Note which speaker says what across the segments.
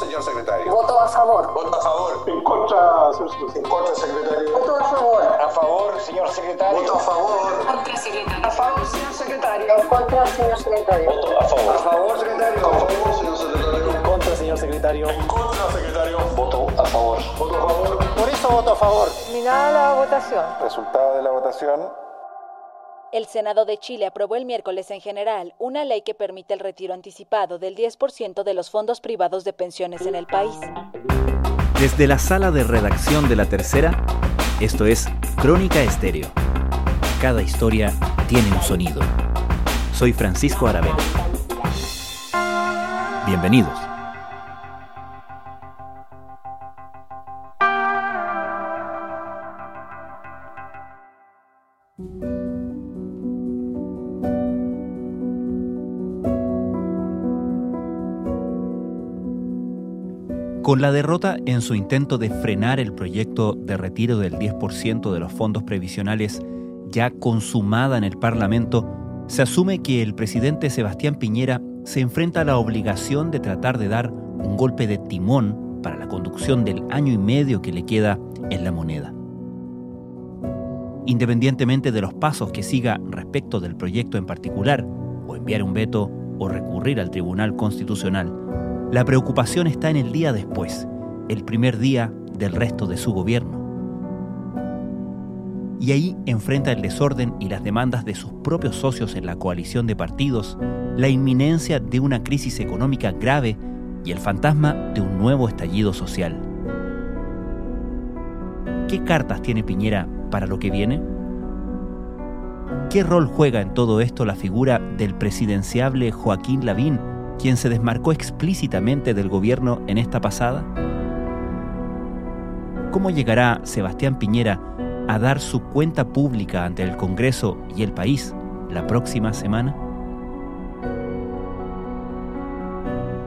Speaker 1: Voto a favor, señor secretario.
Speaker 2: Voto a favor.
Speaker 1: Voto a favor.
Speaker 3: En contra, señor secretario.
Speaker 1: En contra, secretario.
Speaker 2: Voto a favor.
Speaker 1: A favor, señor secretario. Voto a favor.
Speaker 2: Contra secretario.
Speaker 1: A favor, señor secretario.
Speaker 2: En contra, señor secretario.
Speaker 1: Voto a favor. A favor, secretario. A favor, señor secretario.
Speaker 3: En contra, señor secretario.
Speaker 1: En contra, secretario. Voto a favor. Voto a favor.
Speaker 3: Por eso voto a favor.
Speaker 2: Terminada la votación.
Speaker 1: Resultado de la votación.
Speaker 4: El Senado de Chile aprobó el miércoles en general una ley que permite el retiro anticipado del 10% de los fondos privados de pensiones en el país.
Speaker 5: Desde la sala de redacción de La Tercera, esto es Crónica Estéreo. Cada historia tiene un sonido. Soy Francisco Aravena. Bienvenidos. Con la derrota en su intento de frenar el proyecto de retiro del 10% de los fondos previsionales ya consumada en el Parlamento, se asume que el presidente Sebastián Piñera se enfrenta a la obligación de tratar de dar un golpe de timón para la conducción del año y medio que le queda en la moneda. Independientemente de los pasos que siga respecto del proyecto en particular, o enviar un veto o recurrir al Tribunal Constitucional, la preocupación está en el día después, el primer día del resto de su gobierno. Y ahí enfrenta el desorden y las demandas de sus propios socios en la coalición de partidos, la inminencia de una crisis económica grave y el fantasma de un nuevo estallido social. ¿Qué cartas tiene Piñera para lo que viene? ¿Qué rol juega en todo esto la figura del presidenciable Joaquín Lavín, quien se desmarcó explícitamente del gobierno en esta pasada? ¿Cómo llegará Sebastián Piñera a dar su cuenta pública ante el Congreso y el país la próxima semana?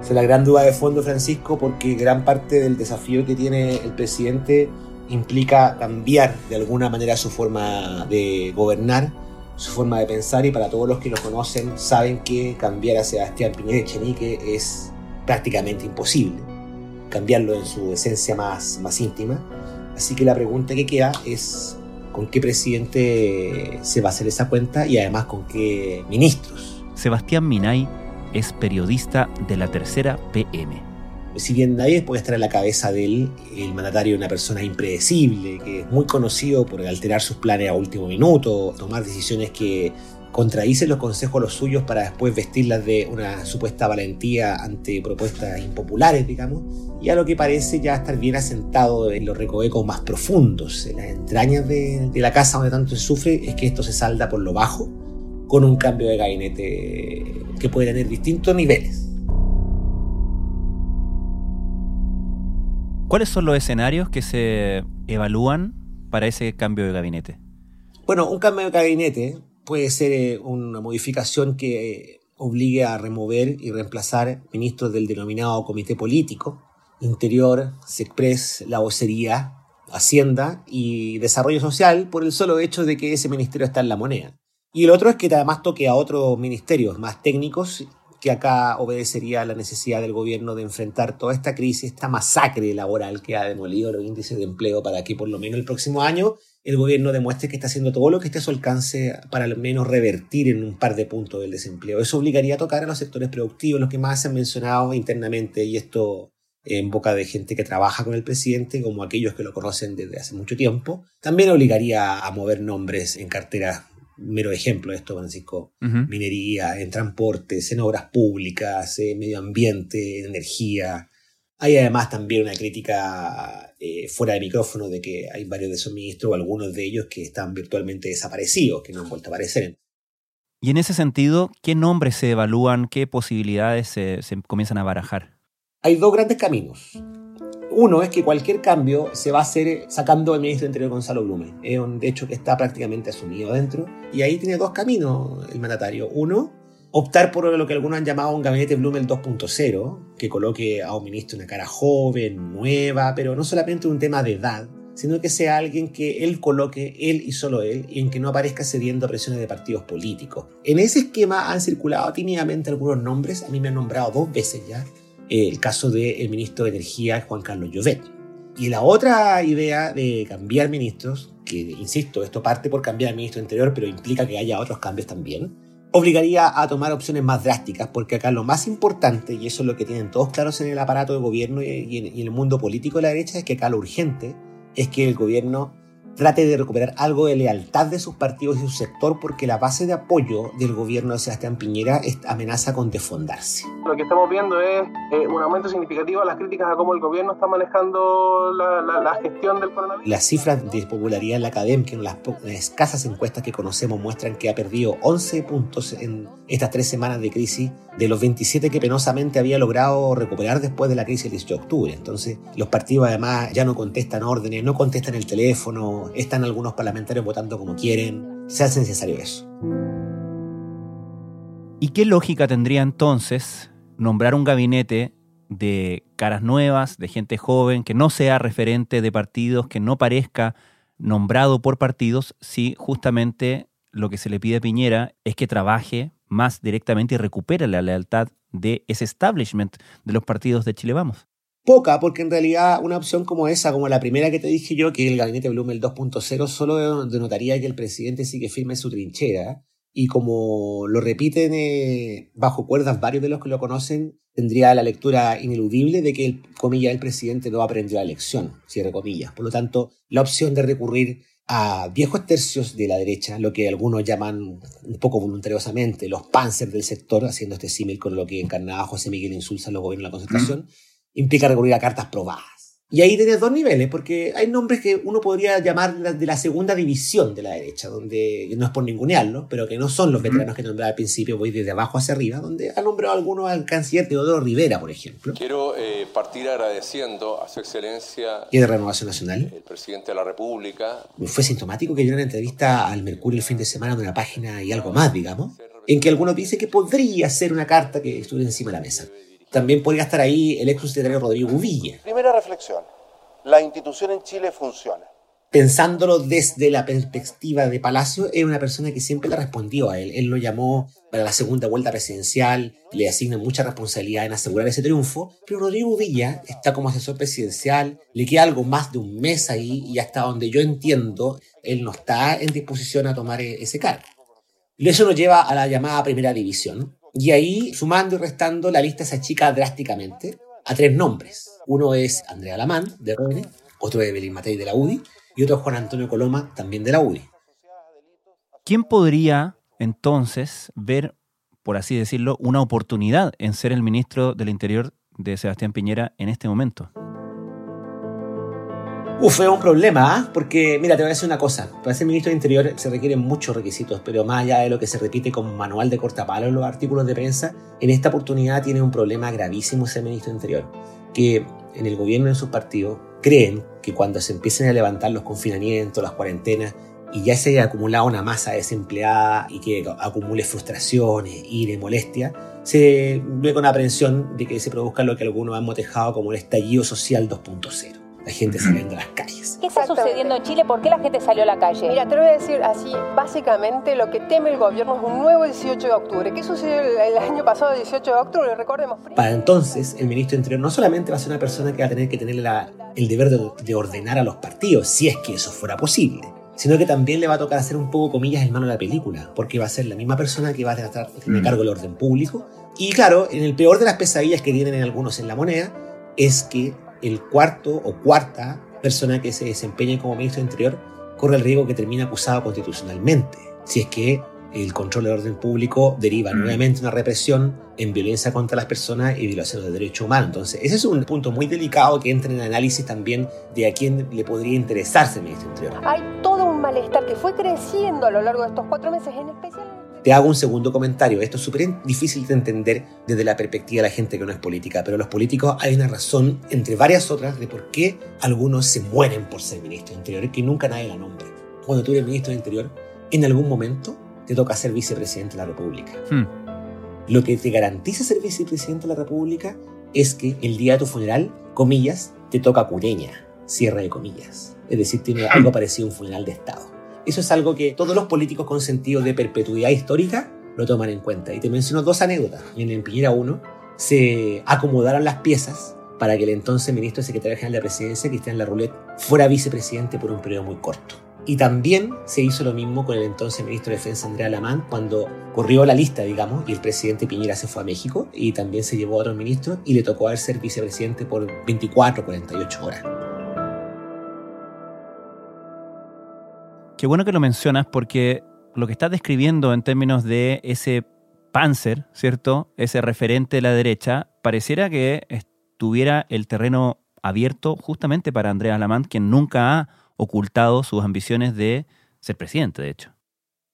Speaker 6: Es la gran duda de fondo, Francisco, porque gran parte del desafío que tiene el presidente implica cambiar de alguna manera su forma de gobernar, su forma de pensar, y para todos los que lo conocen saben que cambiar a Sebastián Piñera Echenique es prácticamente imposible, cambiarlo en su esencia más, más íntima. Así que la pregunta que queda es con qué presidente se va a hacer esa cuenta y además con qué ministros.
Speaker 5: Sebastián Minay es periodista de la tercera PM.
Speaker 6: Si bien nadie puede estar a la cabeza de él, el mandatario es una persona impredecible, que es muy conocido por alterar sus planes a último minuto, tomar decisiones que contradicen los consejos los suyos para después vestirlas de una supuesta valentía ante propuestas impopulares, digamos, y a lo que parece ya estar bien asentado en los recovecos más profundos, en las entrañas de, la casa donde tanto sufre, es que esto se salda por lo bajo, con un cambio de gabinete que puede tener distintos niveles.
Speaker 5: ¿Cuáles son los escenarios que se evalúan para ese cambio de gabinete?
Speaker 6: Bueno, un cambio de gabinete puede ser eh, una modificación que obligue a remover y reemplazar ministros del denominado comité político, Interior, SECPRES, la vocería, Hacienda y Desarrollo Social por el solo hecho de que ese ministerio está en la moneda. Y el otro es que además toque a otros ministerios más técnicos que acá obedecería a la necesidad del gobierno de enfrentar toda esta crisis, esta masacre laboral que ha demolido los índices de empleo para que por lo menos el próximo año el gobierno demuestre que está haciendo todo lo que esté a su alcance para al menos revertir en un par de puntos del desempleo. Eso obligaría a tocar a los sectores productivos, los que más se han mencionado internamente, y esto en boca de gente que trabaja con el presidente, como aquellos que lo conocen desde hace mucho tiempo. También obligaría a mover nombres en carteras mero ejemplo de esto, Francisco,
Speaker 5: Ujú.
Speaker 6: minería, en transportes, en obras públicas, en medio ambiente, en energía. Hay además también una crítica eh, fuera de micrófono de que hay varios de esos ministros o algunos de ellos que están virtualmente desaparecidos, que no han vuelto a aparecer.
Speaker 5: Y en ese sentido, ¿qué nombres se evalúan? ¿Qué posibilidades se, se comienzan a barajar?
Speaker 6: Hay dos grandes caminos. Uno es que cualquier cambio se va a hacer sacando al ministro de Interior Gonzalo Blumen. Es un hecho que está prácticamente asumido adentro. Y ahí tiene dos caminos el mandatario. Uno, optar por lo que algunos han llamado un gabinete Blumel 2.0, que coloque a un ministro una cara joven, nueva, pero no solamente un tema de edad, sino que sea alguien que él coloque, él y solo él, y en que no aparezca cediendo a presiones de partidos políticos. En ese esquema han circulado tímidamente algunos nombres, a mí me han nombrado dos veces ya, el caso del ministro de Energía, Juan Carlos Llovet. Y la otra idea de cambiar ministros, que insisto, esto parte por cambiar al ministro interior, pero implica que haya otros cambios también, obligaría a tomar opciones más drásticas, porque acá lo más importante, y eso es lo que tienen todos claros en el aparato de gobierno y en, el mundo político de la derecha, es que acá lo urgente es que el gobierno trate de recuperar algo de lealtad de sus partidos y su sector porque la base de apoyo del gobierno de Sebastián Piñera amenaza con desfondarse.
Speaker 3: Lo que estamos viendo es eh, un aumento significativo de las críticas a cómo el gobierno está manejando la, la, gestión del coronavirus.
Speaker 6: Las cifras de popularidad en la academia, en las, escasas encuestas que conocemos, muestran que ha perdido 11 puntos en estas tres semanas de crisis de los 27 que penosamente había logrado recuperar después de la crisis del 18 de octubre. Entonces, los partidos además ya no contestan órdenes, no contestan el teléfono, están algunos parlamentarios votando como quieren, se hace necesario eso.
Speaker 5: ¿Y qué lógica tendría entonces nombrar un gabinete de caras nuevas, de gente joven, que no sea referente de partidos, que no parezca nombrado por partidos, si justamente lo que se le pide a Piñera es que trabaje más directamente y recupere la lealtad de ese establishment de los partidos de Chile Vamos?
Speaker 6: Poca, porque en realidad una opción como esa, como la primera que te dije yo, que el gabinete Blumel 2.0, solo denotaría que el presidente sigue firme en su trinchera. Y como lo repiten eh, bajo cuerdas varios de los que lo conocen, tendría la lectura ineludible de que, el, el presidente no aprendió la lección, cierre comillas. Por lo tanto, la opción de recurrir a viejos tercios de la derecha, lo que algunos llaman un poco voluntariosamente los panzers del sector, haciendo este símil con lo que encarnaba José Miguel Insulza en los gobiernos de la concentración, implica recurrir a cartas probadas. Y ahí tienes dos niveles, porque hay nombres que uno podría llamar de la segunda división de la derecha, donde no es por ningunearlo, pero que no son los veteranos que nombraba al principio, voy desde abajo hacia arriba, donde ha nombrado algunos al canciller Teodoro Rivera, por ejemplo.
Speaker 7: Quiero eh, partir agradeciendo a su excelencia.
Speaker 6: Y de Renovación Nacional.
Speaker 7: El presidente de la República.
Speaker 6: Fue sintomático que dio una entrevista al Mercurio el fin de semana de una página y algo más, digamos, en que algunos dicen que podría ser una carta que estuviera encima de la mesa también podría estar ahí el ex secretario Rodrigo Uvilla.
Speaker 8: Primera reflexión, la institución en Chile funciona.
Speaker 6: Pensándolo desde la perspectiva de Palacio, es una persona que siempre le respondió a él. Él lo llamó para la segunda vuelta presidencial, le asigna mucha responsabilidad en asegurar ese triunfo, pero Rodrigo Uvilla está como asesor presidencial, le queda algo más de un mes ahí y hasta donde yo entiendo, él no está en disposición a tomar e-, ese cargo. Y eso nos lleva a la llamada primera división, y ahí, sumando y restando, la lista se achica drásticamente a tres nombres. Uno es Andrea Lamán, de RN, otro es Belín Matei, de la UDI, y otro es Juan Antonio Coloma, también de la UDI.
Speaker 5: ¿Quién podría entonces ver, por así decirlo, una oportunidad en ser el ministro del Interior de Sebastián Piñera en este momento?
Speaker 6: Uf, es un problema, ¿ah? porque mira, te voy a decir una cosa. Para ser ministro de Interior se requieren muchos requisitos, pero más allá de lo que se repite como manual de cortapalo en los artículos de prensa, en esta oportunidad tiene un problema gravísimo ser ministro de Interior. Que en el gobierno y en sus partidos creen que cuando se empiecen a levantar los confinamientos, las cuarentenas, y ya se haya acumulado una masa desempleada y que acumule frustraciones, ira y molestia, se ve con aprensión de que se produzca lo que algunos han motejado como el estallido social 2.0 la gente saliendo a las calles.
Speaker 4: ¿Qué está sucediendo en Chile? ¿Por qué la gente salió a la calle?
Speaker 2: Mira, te lo voy a decir así, básicamente lo que teme el gobierno es un nuevo 18 de octubre. ¿Qué sucedió el, año pasado, 18 de octubre? Recordemos.
Speaker 6: Para entonces, el ministro de Interior no solamente va a ser una persona que va a tener que tener el deber de, ordenar a los partidos, si es que eso fuera posible, sino que también le va a tocar hacer un poco, comillas, el mano de la película, porque va a ser la misma persona que va a estar en mm. cargo del orden público. Y claro, en el peor de las pesadillas que tienen algunos en la moneda, es que el cuarto o cuarta persona que se desempeñe como ministro de Interior corre el riesgo que termine acusado constitucionalmente, si es que el control del orden público deriva mm. nuevamente una represión en violencia contra las personas y violación de derechos humanos. Entonces, ese es un punto muy delicado que entra en el análisis también de a quién le podría interesarse el ministro de Interior.
Speaker 2: Hay todo un malestar que fue creciendo a lo largo de estos cuatro meses, en especial
Speaker 6: Te hago un segundo comentario. Esto es súper difícil de entender desde la perspectiva de la gente que no es política, pero los políticos hay una razón, entre varias otras, de por qué algunos se mueren por ser ministro de Interior, que nunca nadie la nombra. Cuando tú eres ministro de Interior, en algún momento te toca ser vicepresidente de la República. Hmm. Lo que te garantiza ser vicepresidente de la República es que el día de tu funeral, comillas, te toca cureña, cierre de comillas. Es decir, tiene algo parecido a un funeral de Estado. Eso es algo que todos los políticos con sentido de perpetuidad histórica lo toman en cuenta. Y te menciono dos anécdotas. En el Piñera 1 se acomodaron las piezas para que el entonces ministro y secretario general de la presidencia, Cristian Larroulet, fuera vicepresidente por un periodo muy corto. Y también se hizo lo mismo con el entonces ministro de Defensa, Andrea Lamán, cuando corrió la lista, digamos, y el presidente Piñera se fue a México y también se llevó a otros ministros y le tocó a él ser vicepresidente por 24 48 horas.
Speaker 5: Qué bueno que lo mencionas porque lo que estás describiendo en términos de ese Panzer, ¿cierto? Ese referente de la derecha, pareciera que estuviera el terreno abierto justamente para Andrea Lamant, quien nunca ha ocultado sus ambiciones de ser presidente, de hecho.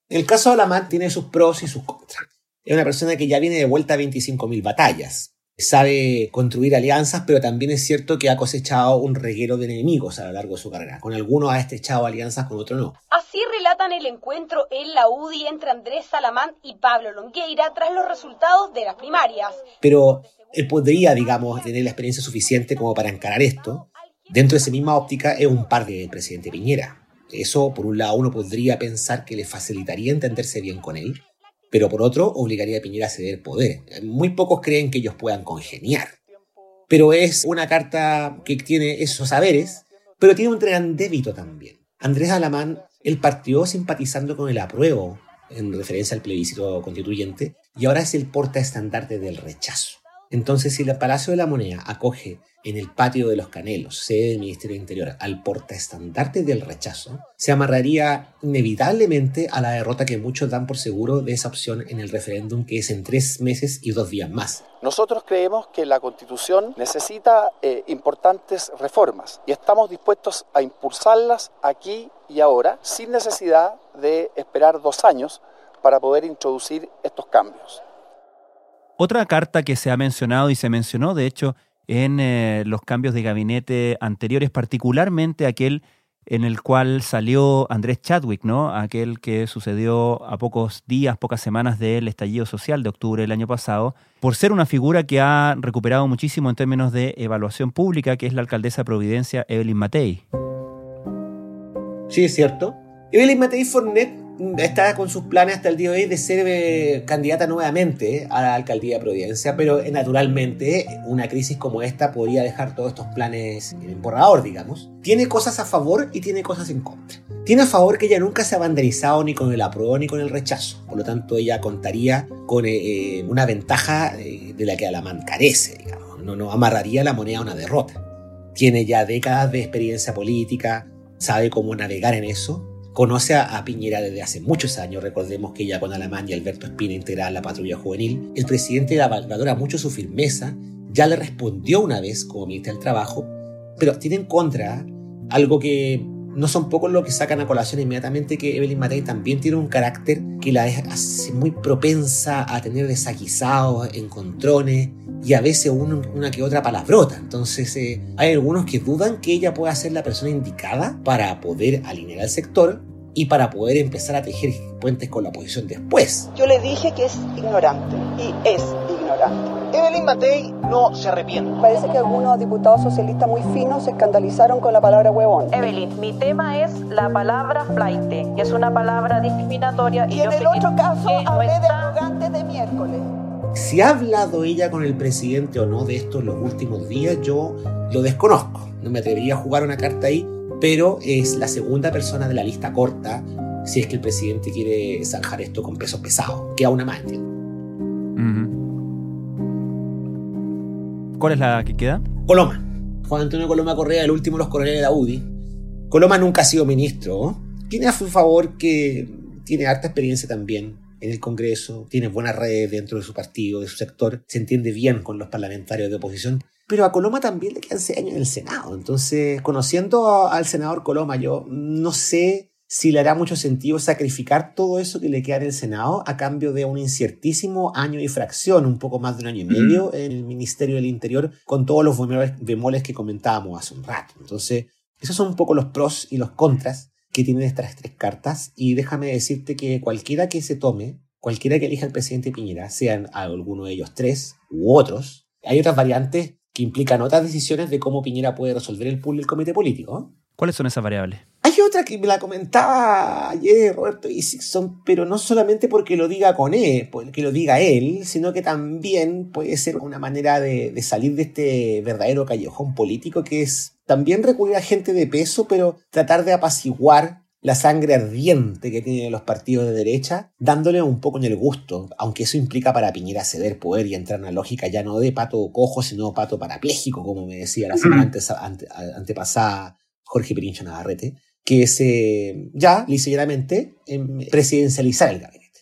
Speaker 6: El caso de Lamant tiene sus pros y sus contras. Es una persona que ya viene de vuelta a 25.000 batallas sabe construir alianzas, pero también es cierto que ha cosechado un reguero de enemigos a lo largo de su carrera. Con algunos ha estrechado alianzas, con otros no.
Speaker 9: Así relatan el encuentro en la UDI entre Andrés Salamán y Pablo Longueira tras los resultados de las primarias.
Speaker 6: Pero él podría, digamos, tener la experiencia suficiente como para encarar esto. Dentro de esa misma óptica es un par del presidente Piñera. Eso, por un lado, uno podría pensar que le facilitaría entenderse bien con él pero por otro obligaría a Piñera a ceder poder. Muy pocos creen que ellos puedan congeniar. Pero es una carta que tiene esos saberes, pero tiene un gran débito también. Andrés Alamán, él partió simpatizando con el apruebo en referencia al plebiscito constituyente y ahora es el portaestandarte del rechazo. Entonces, si el Palacio de la Moneda acoge en el patio de los Canelos, sede del Ministerio de Interior, al portaestandarte del rechazo, se amarraría inevitablemente a la derrota que muchos dan por seguro de esa opción en el referéndum que es en tres meses y dos días más.
Speaker 8: Nosotros creemos que la Constitución necesita eh, importantes reformas y estamos dispuestos a impulsarlas aquí y ahora sin necesidad de esperar dos años para poder introducir estos cambios.
Speaker 5: Otra carta que se ha mencionado y se mencionó, de hecho, en eh, los cambios de gabinete anteriores, particularmente aquel en el cual salió Andrés Chadwick, ¿no? Aquel que sucedió a pocos días, pocas semanas del estallido social de octubre del año pasado, por ser una figura que ha recuperado muchísimo en términos de evaluación pública, que es la alcaldesa de Providencia, Evelyn Matei.
Speaker 6: Sí, es cierto. Evelyn Matei Fornet está con sus planes hasta el día de hoy de ser eh, candidata nuevamente a la alcaldía de Providencia, pero eh, naturalmente una crisis como esta podría dejar todos estos planes en borrador, digamos. Tiene cosas a favor y tiene cosas en contra. Tiene a favor que ella nunca se ha banderizado ni con el apruebo ni con el rechazo, por lo tanto ella contaría con eh, una ventaja de la que Alamán carece, digamos. No, no amarraría la moneda a una derrota. Tiene ya décadas de experiencia política, sabe cómo navegar en eso Conoce a, Piñera desde hace muchos años, recordemos que ya con Alamán y Alberto Espina integraron la patrulla juvenil. El presidente valora mucho su firmeza, ya le respondió una vez como ministra del Trabajo, pero tiene en contra algo que no son pocos los que sacan a colación inmediatamente que Evelyn Matei también tiene un carácter que la hace muy propensa a tener desaguisados, encontrones y a veces una que otra palabrota. Entonces eh, hay algunos que dudan que ella pueda ser la persona indicada para poder alinear al sector y para poder empezar a tejer puentes con la oposición después.
Speaker 10: Yo le dije que es ignorante y es ignorante. Evelyn Matei no se arrepiente.
Speaker 11: Parece que algunos diputados socialistas muy finos se escandalizaron con la palabra huevón.
Speaker 12: Evelyn, mi tema es la palabra flaite, que es una palabra discriminatoria.
Speaker 10: Y, en el otro caso hablé de arrogante de miércoles.
Speaker 6: Si ha hablado ella con el presidente o no de esto en los últimos días, yo lo desconozco. No me atrevería a jugar una carta ahí, pero es la segunda persona de la lista corta si es que el presidente quiere zanjar esto con peso pesado, que a una más.
Speaker 5: ¿Cuál es la que queda?
Speaker 6: Coloma. Juan Antonio Coloma Correa, el último de los coroneles de la UDI. Coloma nunca ha sido ministro. Tiene a su favor que tiene harta experiencia también en el Congreso, tiene buenas redes dentro de su partido, de su sector, se entiende bien con los parlamentarios de oposición. Pero a Coloma también le quedan seis años en el Senado. Entonces, conociendo al senador Coloma, yo no sé si le hará mucho sentido sacrificar todo eso que le queda en el Senado a cambio de un inciertísimo año y fracción, un poco más de un año y medio en el Ministerio del Interior, con todos los bemoles que comentábamos hace un rato. Entonces, esos son un poco los pros y los contras que tienen estas tres cartas y déjame decirte que cualquiera que se tome, cualquiera que elija el presidente Piñera, sean alguno de ellos tres u otros, hay otras variantes que implican otras decisiones de cómo Piñera puede resolver el pool del comité político.
Speaker 5: ¿Cuáles son esas variables?
Speaker 6: Hay otra que me la comentaba ayer Roberto Isixson, pero no solamente porque lo diga con él, porque lo diga él, sino que también puede ser una manera de, de salir de este verdadero callejón político que es también recurrir a gente de peso, pero tratar de apaciguar la sangre ardiente que tienen los partidos de derecha, dándole un poco en el gusto, aunque eso implica para Piñera ceder poder y entrar en una lógica ya no de pato cojo, sino pato parapléjico, como me decía la semana antes, ante, antepasada Jorge Pirincho Navarrete, que es eh, ya, ligeramente, em, presidencializar el gabinete.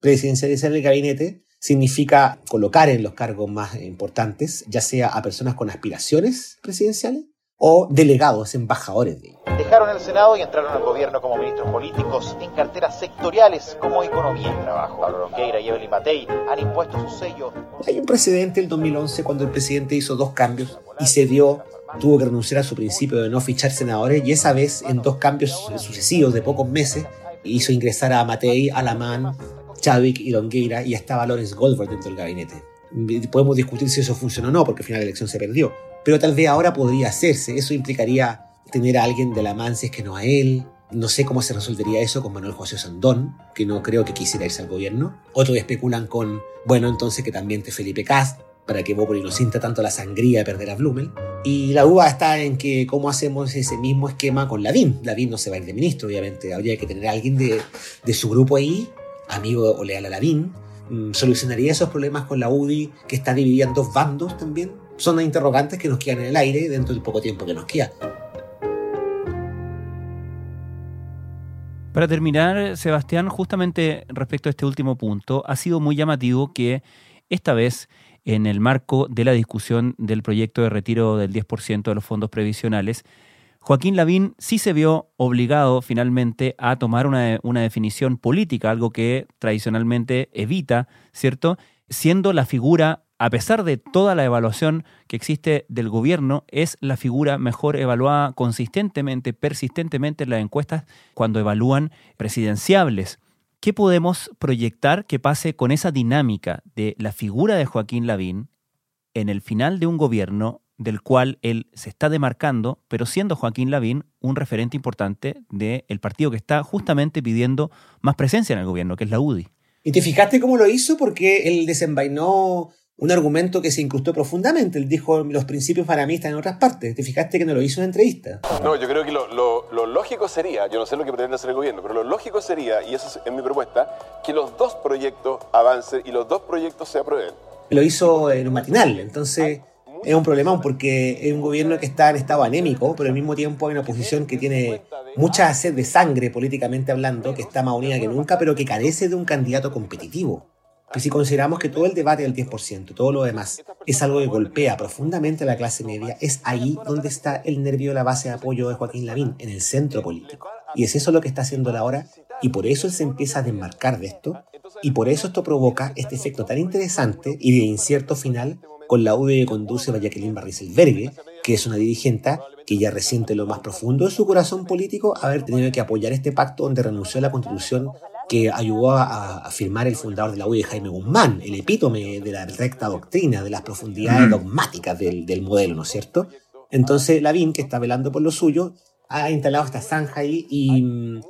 Speaker 6: Presidencializar el gabinete significa colocar en los cargos más importantes, ya sea a personas con aspiraciones presidenciales o delegados, embajadores de
Speaker 10: Dejaron el Senado y entraron al gobierno como ministros políticos en carteras sectoriales como Economía y Trabajo. Pablo Longueira y Evelyn Matei han impuesto su sello.
Speaker 6: Hay un precedente el 2011 cuando el presidente hizo dos cambios y se dio tuvo que renunciar a su principio de no fichar senadores y esa vez en dos cambios sucesivos de pocos meses hizo ingresar a Matei, Alamán, Chadwick y Longueira y estaba Lawrence Goldberg dentro del gabinete. Podemos discutir si eso funcionó o no, porque al final la elección se perdió. Pero tal vez ahora podría hacerse. Eso implicaría tener a alguien de la MAN es que no a él. No sé cómo se resolvería eso con Manuel José Sandón, que no creo que quisiera irse al gobierno. Otros especulan con, bueno, entonces que también te Felipe Cast, para que Bópoli no sienta tanto la sangría de perder a Blumel. Y la duda está en que cómo hacemos ese mismo esquema con Lavín. Lavín no se va a ir de ministro, obviamente. Habría que tener a alguien de, de su grupo ahí, amigo o leal a Lavín. Mm, ¿Solucionaría esos problemas con la UDI que está dividida en dos bandos también? Son interrogantes que nos quedan en el aire dentro del poco tiempo que nos queda.
Speaker 5: Para terminar, Sebastián, justamente respecto a este último punto, ha sido muy llamativo que esta vez, en el marco de la discusión del proyecto de retiro del 10% de los fondos previsionales, Joaquín Lavín sí se vio obligado finalmente a tomar una, una, definición política, algo que tradicionalmente evita, ¿cierto? Siendo la figura, a pesar de toda la evaluación que existe del gobierno, es la figura mejor evaluada consistentemente, persistentemente en las encuestas cuando evalúan presidenciables. ¿Qué podemos proyectar que pase con esa dinámica de la figura de Joaquín Lavín en el final de un gobierno del cual él se está demarcando, pero siendo Joaquín Lavín un referente importante del partido que está justamente pidiendo más presencia en el gobierno, que es la UDI.
Speaker 6: ¿Y te fijaste cómo lo hizo? Porque él desenvainó un argumento que se incrustó profundamente. Él dijo los principios para mí están en otras partes. ¿Te fijaste que no lo hizo en entrevista?
Speaker 7: No, yo creo que lo, lo, lo, lógico sería, yo no sé lo que pretende hacer el gobierno, pero lo lógico sería, y eso es mi propuesta, que los dos proyectos avancen y los dos proyectos se aprueben.
Speaker 6: Lo hizo en un matinal, entonces es un problemón porque es un gobierno que está en estado anémico, pero al mismo tiempo hay una oposición que tiene mucha sed de sangre políticamente hablando, que está más unida que nunca, pero que carece de un candidato competitivo. Y si consideramos que todo el debate del 10%, todo lo demás, es algo que golpea profundamente a la clase media, es ahí donde está el nervio de la base de apoyo de Joaquín Lavín, en el centro político. Y es eso lo que está haciendo ahora, y por eso él se empieza a desmarcar de esto, y por eso esto provoca este efecto tan interesante y de incierto final con la UDI que conduce a Jacqueline Barriselbergue, que es una dirigente que ya resiente lo más profundo de su corazón político haber tenido que apoyar este pacto donde renunció a la constitución que ayudó a, a firmar el fundador de la UDI, Jaime Guzmán, el epítome de la recta doctrina, de las profundidades dogmáticas del, del modelo, ¿no es cierto? Entonces Lavín, que está velando por lo suyo, ha instalado esta zanja ahí y mm,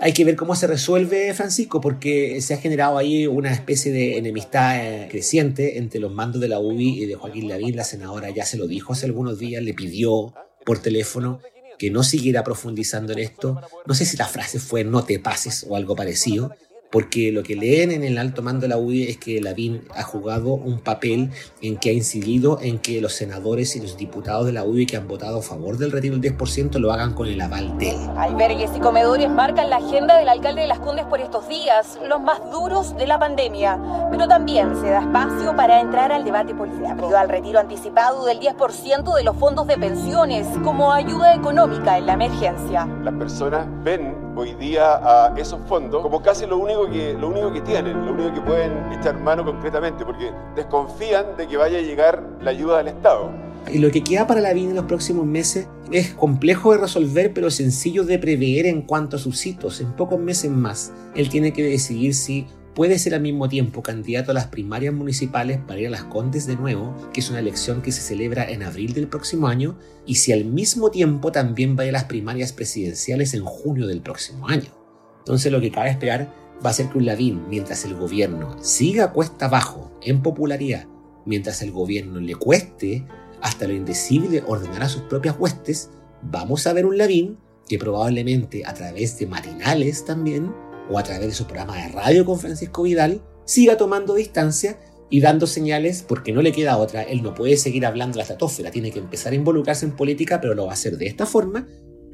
Speaker 6: hay que ver cómo se resuelve, Francisco, porque se ha generado ahí una especie de enemistad eh, creciente entre los mandos de la UBI y de Joaquín Lavín. La senadora ya se lo dijo hace algunos días, le pidió por teléfono que no siguiera profundizando en esto. No sé si la frase fue no te pases o algo parecido, porque lo que leen en el alto mando de la UDI es que Lavín ha jugado un papel en que ha incidido en que los senadores y los diputados de la UDI que han votado a favor del retiro del 10% lo hagan con el aval de él.
Speaker 4: Albergues y comedores marcan la agenda del alcalde de Las Condes por estos días, los más duros de la pandemia, pero también se da espacio para entrar al debate político, al retiro anticipado del 10% de los fondos de pensiones como ayuda económica en la emergencia.
Speaker 7: Las personas ven hoy día a esos fondos como casi lo único que, lo único que tienen, lo único que pueden echar mano concretamente, porque desconfían de que vaya a llegar la ayuda del Estado.
Speaker 6: Y lo que queda para la vida en los próximos meses es complejo de resolver, pero sencillo de prever en cuanto a sus hitos. En pocos meses más, él tiene que decidir si puede ser al mismo tiempo candidato a las primarias municipales para ir a las Condes de nuevo, que es una elección que se celebra en abril del próximo año, y si al mismo tiempo también va a las primarias presidenciales en junio del próximo año. Entonces lo que cabe esperar va a ser que un Lavín, mientras el gobierno siga cuesta abajo en popularidad, mientras el gobierno le cueste hasta lo indecible ordenar a sus propias huestes, vamos a ver un Lavín que probablemente a través de matinales también o a través de su programa de radio con Francisco Vidal, siga tomando distancia y dando señales porque no le queda otra. Él no puede seguir hablando de la estratosfera, tiene que empezar a involucrarse en política, pero lo va a hacer de esta forma,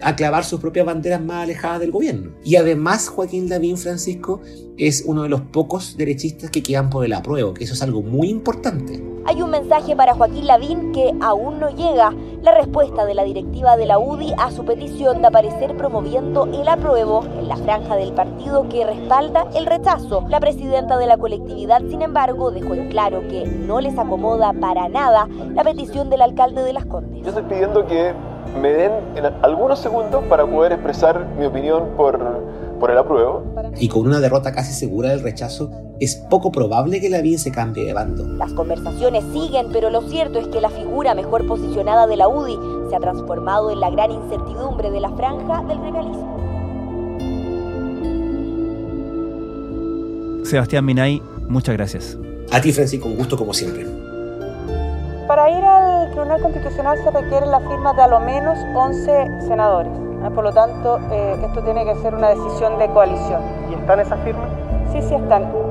Speaker 6: a clavar sus propias banderas más alejadas del gobierno. Y además Joaquín Lavín Francisco es uno de los pocos derechistas que quedan por el apruebo, que eso es algo muy importante.
Speaker 13: Hay un mensaje para Joaquín Lavín que aún no llega. La respuesta de la directiva de la UDI a su petición de aparecer promoviendo el apruebo en la franja del partido que respalda el rechazo. La presidenta de la colectividad, sin embargo, dejó en claro que no les acomoda para nada la petición del alcalde de Las Condes.
Speaker 7: Yo estoy pidiendo que me den algunos segundos para poder expresar mi opinión por, por el apruebo.
Speaker 6: Y con una derrota casi segura del rechazo, es poco probable que Lavín se cambie de bando.
Speaker 13: Las conversaciones siguen, pero lo cierto es que la figura mejor posicionada de la UDI se ha transformado en la gran incertidumbre de la franja del regalismo.
Speaker 5: Sebastián Minay, muchas gracias.
Speaker 6: A ti, Francisco, un gusto como siempre.
Speaker 12: Para ir al Tribunal Constitucional se requiere la firma de a lo menos 11 senadores. Por lo tanto, eh, esto tiene que ser una decisión de coalición.
Speaker 3: ¿Y están esas firmas?
Speaker 12: Sí, sí están.